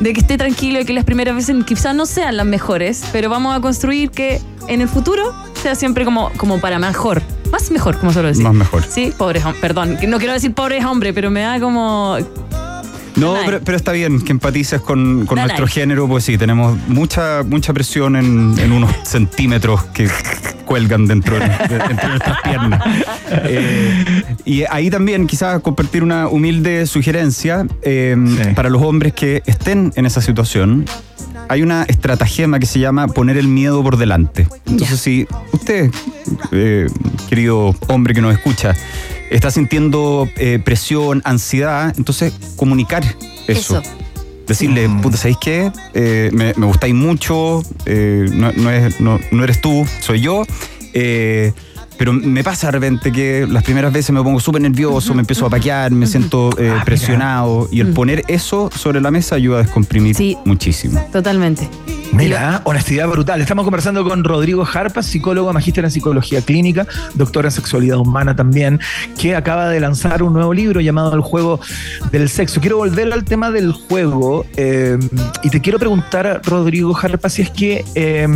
de que esté tranquilo y que las primeras veces quizás no sean las mejores, pero vamos a construir que en el futuro sea siempre como, como para mejor. Más mejor, como suelo decir. Más mejor. Sí, pobres hom- Perdón, no quiero decir pobres hombres, pero me da como. No, pero, pero está bien que empatices con, con nuestro género, pues sí, tenemos mucha, mucha presión en, en unos centímetros que cuelgan dentro de, de- entre nuestras piernas. Eh, y ahí también quizás compartir una humilde sugerencia eh, Sí. para los hombres que estén en esa situación. Hay una estratagema que se llama poner el miedo por delante. Entonces, si usted, eh, querido hombre que nos escucha, está sintiendo eh, presión, ansiedad, entonces comunicar eso. Eso. Decirle, puta, ¿sabéis qué? Eh, me, me gustáis mucho, eh, no, no es- no- no eres tú, soy yo. eh, pero me pasa de repente que las primeras veces me pongo súper nervioso, me empiezo a paquear, me siento eh, mira. presionado. Y el poner eso sobre la mesa ayuda a descomprimir Sí. muchísimo. Totalmente. Mira, honestidad brutal. Estamos conversando con Rodrigo Jarpa, psicólogo, magíster en psicología clínica, doctor en sexualidad humana también, que acaba de lanzar un nuevo libro llamado El juego del sexo. Quiero volver al tema del juego eh, y te quiero preguntar, Rodrigo Jarpa, si es que eh,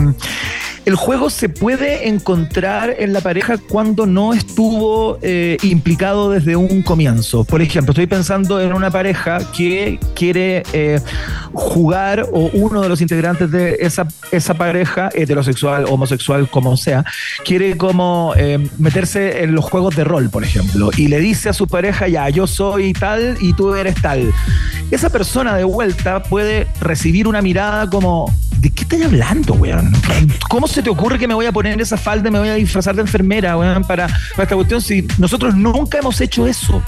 el juego se puede encontrar en la pareja cuando no estuvo eh, implicado desde un comienzo. Por ejemplo, estoy pensando en una pareja que quiere eh, jugar o uno de los integrantes de esa, pareja, heterosexual, homosexual, como sea, quiere como eh, meterse en los juegos de rol, por ejemplo, y le dice a su pareja, ya, yo soy tal y tú eres tal. Esa persona de vuelta puede recibir una mirada como, ¿de qué estás hablando, weón? ¿Cómo se te ocurre que me voy a poner esa falda y me voy a disfrazar de enfermera, weón, para, para esta cuestión si nosotros nunca hemos hecho eso?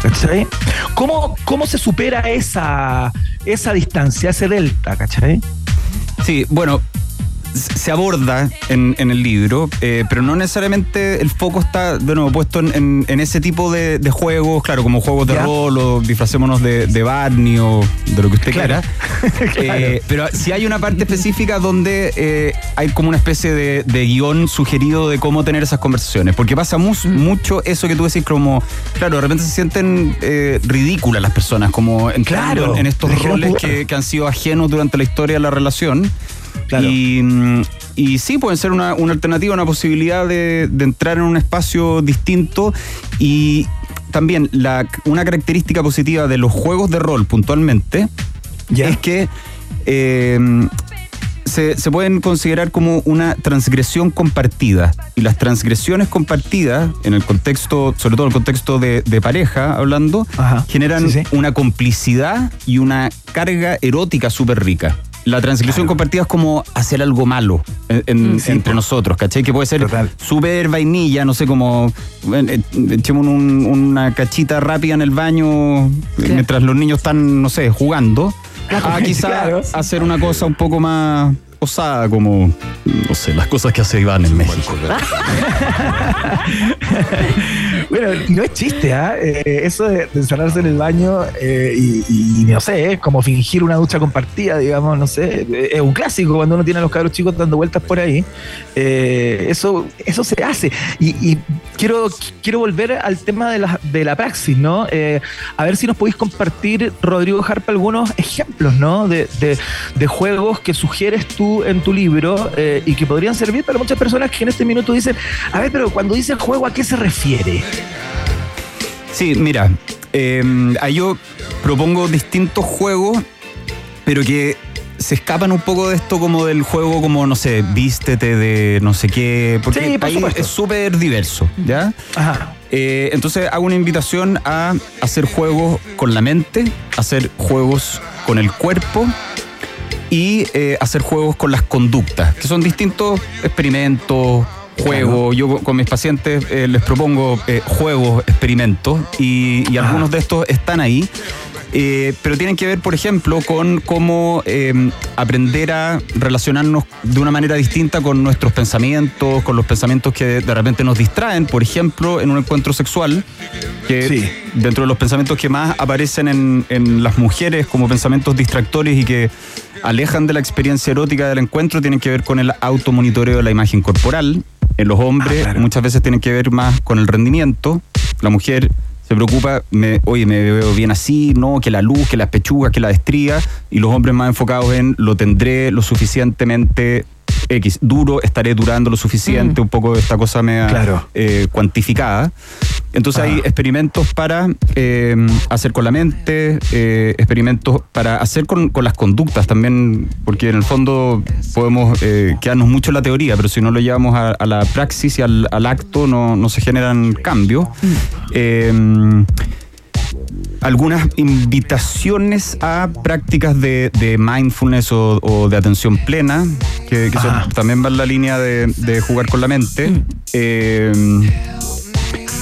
¿Cachai? ¿Cómo, cómo se supera esa, esa distancia, ese delta, ¿cachai? Sí, bueno, se aborda en, en el libro, eh, pero no necesariamente el foco está de nuevo puesto en, en- en ese tipo de, de juegos, claro, como juegos de Ya. rol o disfracémonos de, de Barney o de lo que usted Claro. quiera. Eh, pero sí hay una parte específica donde eh, hay como una especie de, de guion sugerido de cómo tener esas conversaciones, porque pasa mu- Mm. mucho eso que tú decís como, claro, de repente se sienten ridículas las personas, como entrando Claro. en, estos roles que, que han sido ajenos durante la historia de la relación. Claro. Y, mm, y sí, pueden ser una, una alternativa, una posibilidad de, de entrar en un espacio distinto. Y también la, una característica positiva de los juegos de rol puntualmente es que eh, se, se pueden considerar como una transgresión compartida. Y las transgresiones compartidas, en el contexto, sobre todo en el contexto de, de pareja, hablando, Ajá. generan Sí, sí. una complicidad y una carga erótica súper rica. La transgresión compartida es como hacer algo malo en- en- Sí, entre po. nosotros, ¿cachai? Que puede ser súper vainilla, no sé, como eh, echemos un- una cachita rápida en el baño mientras los niños están, no sé, jugando. A quizá Claro. hacer una cosa un poco más osada, como, no sé, las cosas que hace Iván en México. Bueno, no es chiste, ¿ah? Eh, eso de, de encerrarse en el baño eh, y, y no sé, es como fingir una ducha compartida, digamos, no sé. eh, Es un clásico cuando uno tiene a los cabros chicos dando vueltas por ahí. Eh, eso, eso se hace. Y, y quiero, quiero volver al tema de la, de la praxis, ¿no? Eh, a ver si nos podéis compartir, Rodrigo Harpa, algunos ejemplos, ¿no? De, de- de juegos que sugieres tú en tu libro eh, y que podrían servir para muchas personas que en este minuto dicen, a ver, pero cuando dice juego, ¿a qué se refiere? Sí, mira, eh, ahí yo propongo distintos juegos, pero que se escapan un poco de esto como del juego como, no sé, vístete de no sé qué, porque Sí, por ahí es súper diverso, ¿ya? Ajá. Eh, entonces hago una invitación a hacer juegos con la mente, hacer juegos con el cuerpo y eh, hacer juegos con las conductas, que son distintos experimentos, juegos. Yo con mis pacientes eh, les propongo eh, juegos, experimentos y, y algunos de estos están ahí. Eh, pero tienen que ver, por ejemplo, con cómo eh, aprender a relacionarnos de una manera distinta con nuestros pensamientos, con los pensamientos que de repente nos distraen, por ejemplo, en un encuentro sexual, que Sí. dentro de los pensamientos que más aparecen en, en las mujeres como pensamientos distractores y que alejan de la experiencia erótica del encuentro, tienen que ver con el automonitoreo de la imagen corporal. En los hombres Ah, claro. muchas veces tienen que ver más con el rendimiento. La mujer se preocupa, me, oye, me veo bien así, no, que la luz, que las pechugas, que la estría, y los hombres más enfocados en lo tendré lo suficientemente X, duro, estaré durando lo suficiente, un poco esta cosa media Claro. eh, cuantificada. Entonces hay Ah. experimentos para eh, hacer con la mente, eh, experimentos para hacer con, con las conductas también, porque en el fondo podemos eh, quedarnos mucho en la teoría, pero si no lo llevamos a, a la praxis y al, al acto no, no se generan cambios. Eh, algunas invitaciones a prácticas de, de mindfulness o, o de atención plena, que, que son- también van la línea de, de jugar con la mente. Eh,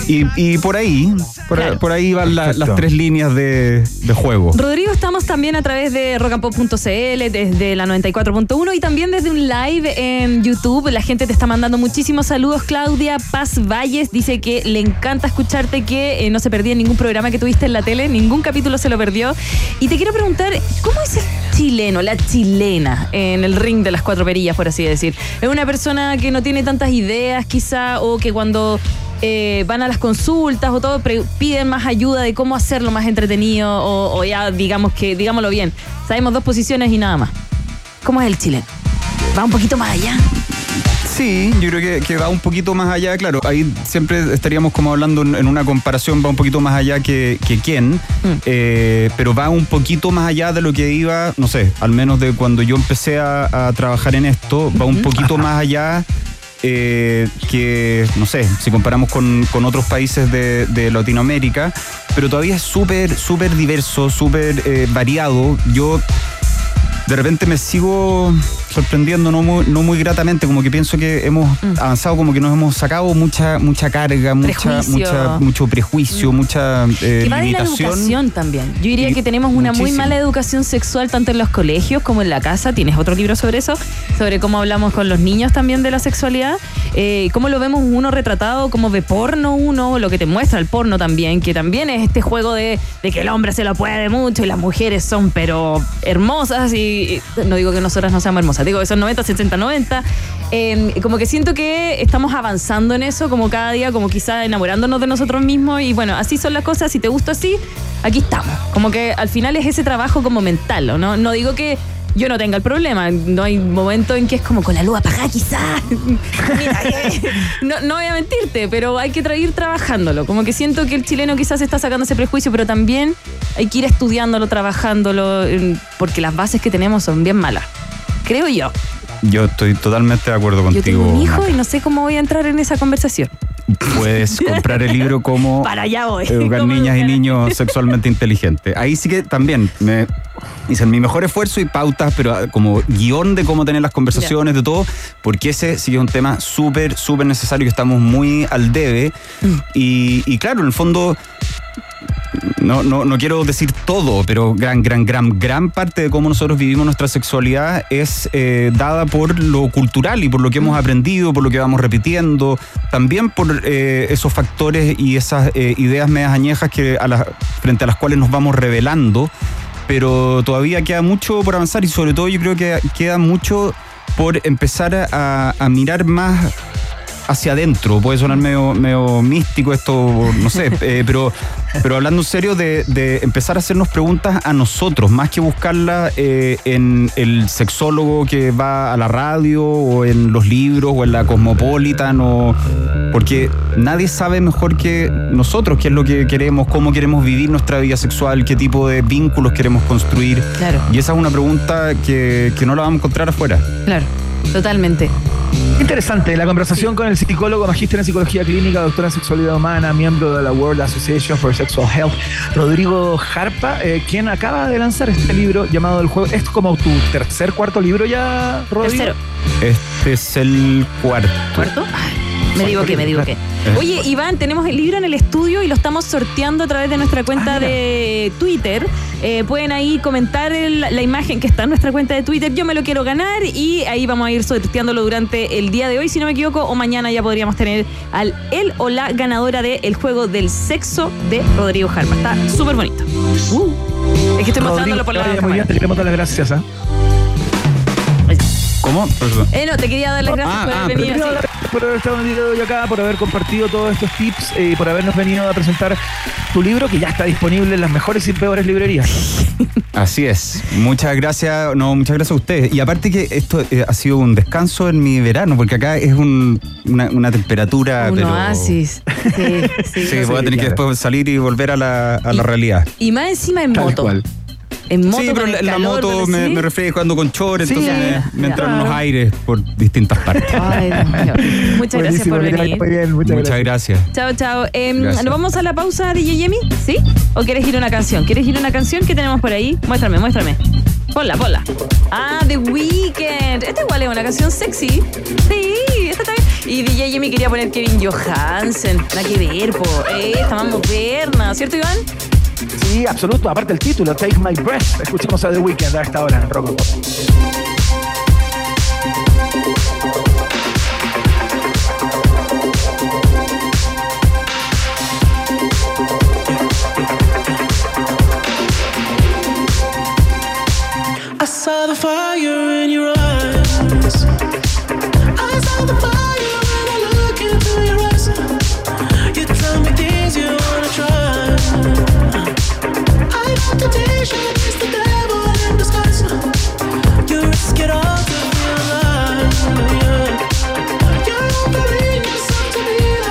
y, y por ahí, por, Claro. por ahí van la- las tres líneas de, de juego. Rodrigo, estamos también a través de rockandpop.cl, desde la 94.1 y también desde un live en YouTube. La gente te está mandando muchísimos saludos. Claudia Paz Valles dice que le encanta escucharte, que eh, no se perdía ningún programa que tuviste en la tele, ningún capítulo se lo perdió. Y te quiero preguntar, ¿cómo es el chileno, la chilena, en el ring de las cuatro perillas, por así decir? ¿Es una persona que no tiene tantas ideas, quizá, o que cuando eh, van a las consultas o todo, piden más ayuda de cómo hacerlo más entretenido o, o ya digamos que, digámoslo bien, sabemos dos posiciones y nada más. ¿Cómo es el chileno? Va un poquito más allá. Sí, yo creo que, que va un poquito más allá, claro, ahí siempre estaríamos como hablando en, una comparación, va un poquito más allá que, que quién, eh, pero va un poquito más allá de lo que iba, no sé, al menos de cuando yo empecé a, a trabajar en esto, va un poquito más allá eh, que, no sé, si comparamos con, con otros países de, Latinoamérica, pero todavía es súper, súper diverso, súper eh, variado. Yo de repente me sigo sorprendiendo no muy, no muy gratamente, como que pienso que hemos avanzado, como que nos hemos sacado mucha mucha carga, mucha, mucha mucho prejuicio, mucha eh, Que va de la educación también. Yo diría Y que tenemos una muy mala educación sexual tanto en los colegios como en la casa. Tienes otro libro sobre eso, sobre cómo hablamos con los niños también de la sexualidad. Eh, cómo lo vemos uno retratado, cómo ve porno uno, lo que te muestra el porno también, que también es este juego de, de que el hombre se lo puede mucho y las mujeres son pero hermosas y no digo que nosotras no seamos hermosas, digo que son 90, 60, 90. Eh, como que siento que estamos avanzando en eso, como cada día, como quizá enamorándonos de nosotros mismos y bueno, así son las cosas, si te gusta así, aquí estamos. Como que al final es ese trabajo como mental, ¿o ¿no? No digo que yo no tenga el problema, no hay momento en que es como con la luz apagada quizá. Mira, eh, no, no voy a mentirte, pero hay que ir trabajándolo. Como que siento que el chileno quizás está sacando ese prejuicio, pero también hay que ir estudiándolo, trabajándolo, porque las bases que tenemos son bien malas. Creo yo. Yo estoy totalmente de acuerdo Yo contigo. tengo un hijo y no sé cómo voy a entrar en esa conversación. Puedes comprar el libro como Para allá voy. educar ¿Cómo niñas y niños sexualmente inteligentes. Ahí sí que también me hice mi mejor esfuerzo y pautas, pero ah, como guion de cómo tener las conversaciones, de todo, porque ese sí que es un tema súper, súper necesario que estamos muy al debe. Mm. Y, y claro, en el fondo no, no, no quiero decir todo, pero gran, gran, gran, gran parte de cómo nosotros vivimos nuestra sexualidad es eh, dada por lo cultural y por lo que hemos aprendido, por lo que vamos repitiendo, también por eh, esos factores y esas eh, ideas medias añejas que a frente a las cuales nos vamos revelando, pero todavía queda mucho por avanzar y sobre todo yo creo que queda mucho por empezar a, a mirar más hacia adentro. Puede sonar medio, medio místico esto, no sé, eh, pero, pero hablando en serio de, de empezar a hacernos preguntas a nosotros, más que buscarlas eh, en el sexólogo que va a la radio o en los libros o en la Cosmopolitan o porque nadie sabe mejor que nosotros qué es lo que queremos, cómo queremos vivir nuestra vida sexual, qué tipo de vínculos queremos construir. Claro. Y esa es una pregunta que, que no la vamos a encontrar afuera. Claro, totalmente. Interesante, la conversación con el psicólogo, magíster en psicología clínica, doctor en sexualidad humana, miembro de la World Association for Sexual Health, Rodrigo Jarpa, eh, quien acaba de lanzar este libro llamado El Juego. ¿Es como tu tercer, cuarto libro ya, Rodrigo? Tercero. Este es el cuarto. ¿Cuarto? Ay, me equivoqué, me equivoqué. Eh. Oye, Iván, tenemos el libro en el estudio y lo estamos sorteando a través de nuestra cuenta Ah, de Twitter. Eh, pueden ahí comentar el- la imagen que está en nuestra cuenta de Twitter. Yo me lo quiero ganar y ahí vamos a ir sorteándolo durante el día de hoy, si no me equivoco, o mañana ya podríamos tener al él o la ganadora del juego del sexo de Rodrigo Jarpa. Está súper bonito. Uh, es que estoy mostrándolo por que la cámara. bien, te queremos dar las gracias. ¿ah? ¿Cómo? Eh, no, te quería dar las gracias Ah, por ah, haber venido. Por haber estado en el día de hoy acá, por haber compartido todos estos tips y por habernos venido a presentar tu libro que ya está disponible en las mejores y peores librerías. Así es. Muchas gracias. No, muchas gracias a ustedes. Y aparte que esto eh, ha sido un descanso en mi verano, porque acá es un- una, una temperatura. Un pero, oasis. Sí, sí. Sí, voy a tener que después salir y volver a la, a la realidad. Y más encima en Tal moto. cual. En moto. sí, pero la calor, moto me, el- me refresco ando con chores, Sí, entonces ya, me, me Claro. unos aires por distintas partes. Ay, Dios mío. Muchas gracias por venir. bien, muchas, Muchas gracias. gracias. Chao, chao. Gracias. ¿Nos vamos a la pausa, DJ Yemi? ¿Sí? ¿O quieres ir a una canción? ¿Quieres ir a una canción? ¿Qué tenemos por ahí? Muéstrame, muéstrame. Ponla, ponla. Ah, The Weeknd. Esta igual es una canción sexy. Sí, esta está bien. Y DJ Yemi quería poner Kevin Johansen. Nada que ver, po. Eh, está más moderna. ¿Cierto, Iván? Sí, absoluto. Aparte el título, Take My Breath. Escuchemos a The Weeknd a esta hora en.